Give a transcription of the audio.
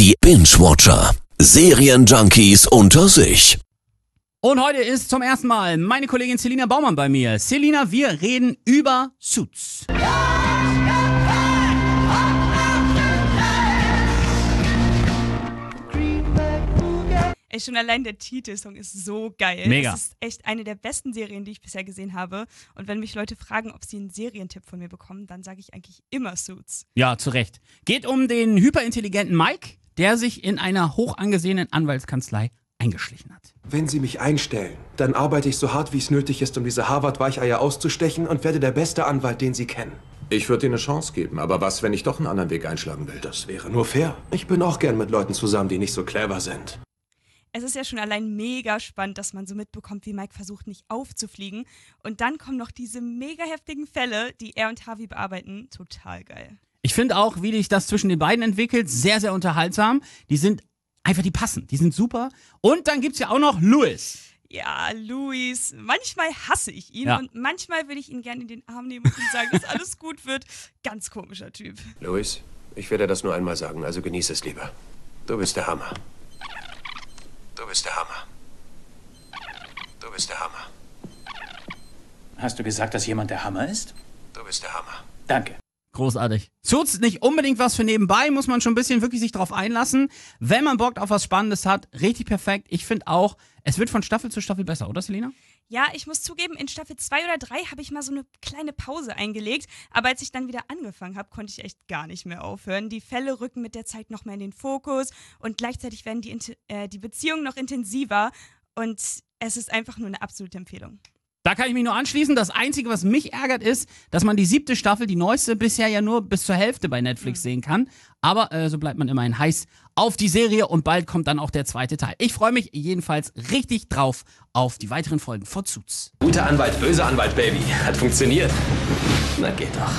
Die Binge-Watcher. Serienjunkies unter sich. Und heute ist zum ersten Mal meine Kollegin Selina Baumann bei mir. Selina, wir reden über Suits. Ey, schon allein der Titelsong ist so geil. Mega. Das ist echt eine der besten Serien, die ich bisher gesehen habe. Und wenn mich Leute fragen, ob sie einen Serientipp von mir bekommen, dann sage ich eigentlich immer Suits. Ja, zu Recht. Geht um den hyperintelligenten Mike, der sich in einer hoch angesehenen Anwaltskanzlei eingeschlichen hat. Wenn Sie mich einstellen, dann arbeite ich so hart, wie es nötig ist, um diese Harvard-Weicheier auszustechen und werde der beste Anwalt, den Sie kennen. Ich würde dir eine Chance geben, aber was, wenn ich doch einen anderen Weg einschlagen will? Das wäre nur fair. Ich bin auch gern mit Leuten zusammen, die nicht so clever sind. Es ist ja schon allein mega spannend, dass man so mitbekommt, wie Mike versucht, nicht aufzufliegen. Und dann kommen noch diese mega heftigen Fälle, die er und Harvey bearbeiten. Total geil. Ich finde auch, wie sich das zwischen den beiden entwickelt, sehr, sehr unterhaltsam. Die sind einfach, die passen. Die sind super. Und dann gibt's ja auch noch Louis. Ja, Luis, manchmal hasse ich ihn Ja. und manchmal will ich ihn gerne in den Arm nehmen und ihm sagen, dass alles gut wird. Ganz komischer Typ. Louis, ich werde das nur einmal sagen, also genieße es lieber. Du bist der Hammer. Du bist der Hammer. Du bist der Hammer. Hast du gesagt, dass jemand der Hammer ist? Du bist der Hammer. Danke. Großartig. Suits nicht unbedingt was für nebenbei, muss man schon ein bisschen wirklich sich drauf einlassen. Wenn man Bock auf was Spannendes hat, richtig perfekt. Ich finde auch, es wird von Staffel zu Staffel besser, oder Selina? Ja, ich muss zugeben, in Staffel 2 oder 3 habe ich mal so eine kleine Pause eingelegt, aber als ich dann wieder angefangen habe, konnte ich echt gar nicht mehr aufhören. Die Fälle rücken mit der Zeit noch mehr in den Fokus und gleichzeitig werden die, äh, die Beziehungen noch intensiver und es ist einfach nur eine absolute Empfehlung. Da kann ich mich nur anschließen. Das Einzige, was mich ärgert, ist, dass man die siebte Staffel, die neueste, bisher ja nur bis zur Hälfte bei Netflix sehen kann. Aber äh, so bleibt man immerhin heiß auf die Serie und bald kommt dann auch der zweite Teil. Ich freue mich jedenfalls richtig drauf auf die weiteren Folgen von Suits. Guter Anwalt, böser Anwalt, Baby. Hat funktioniert. Na geht doch.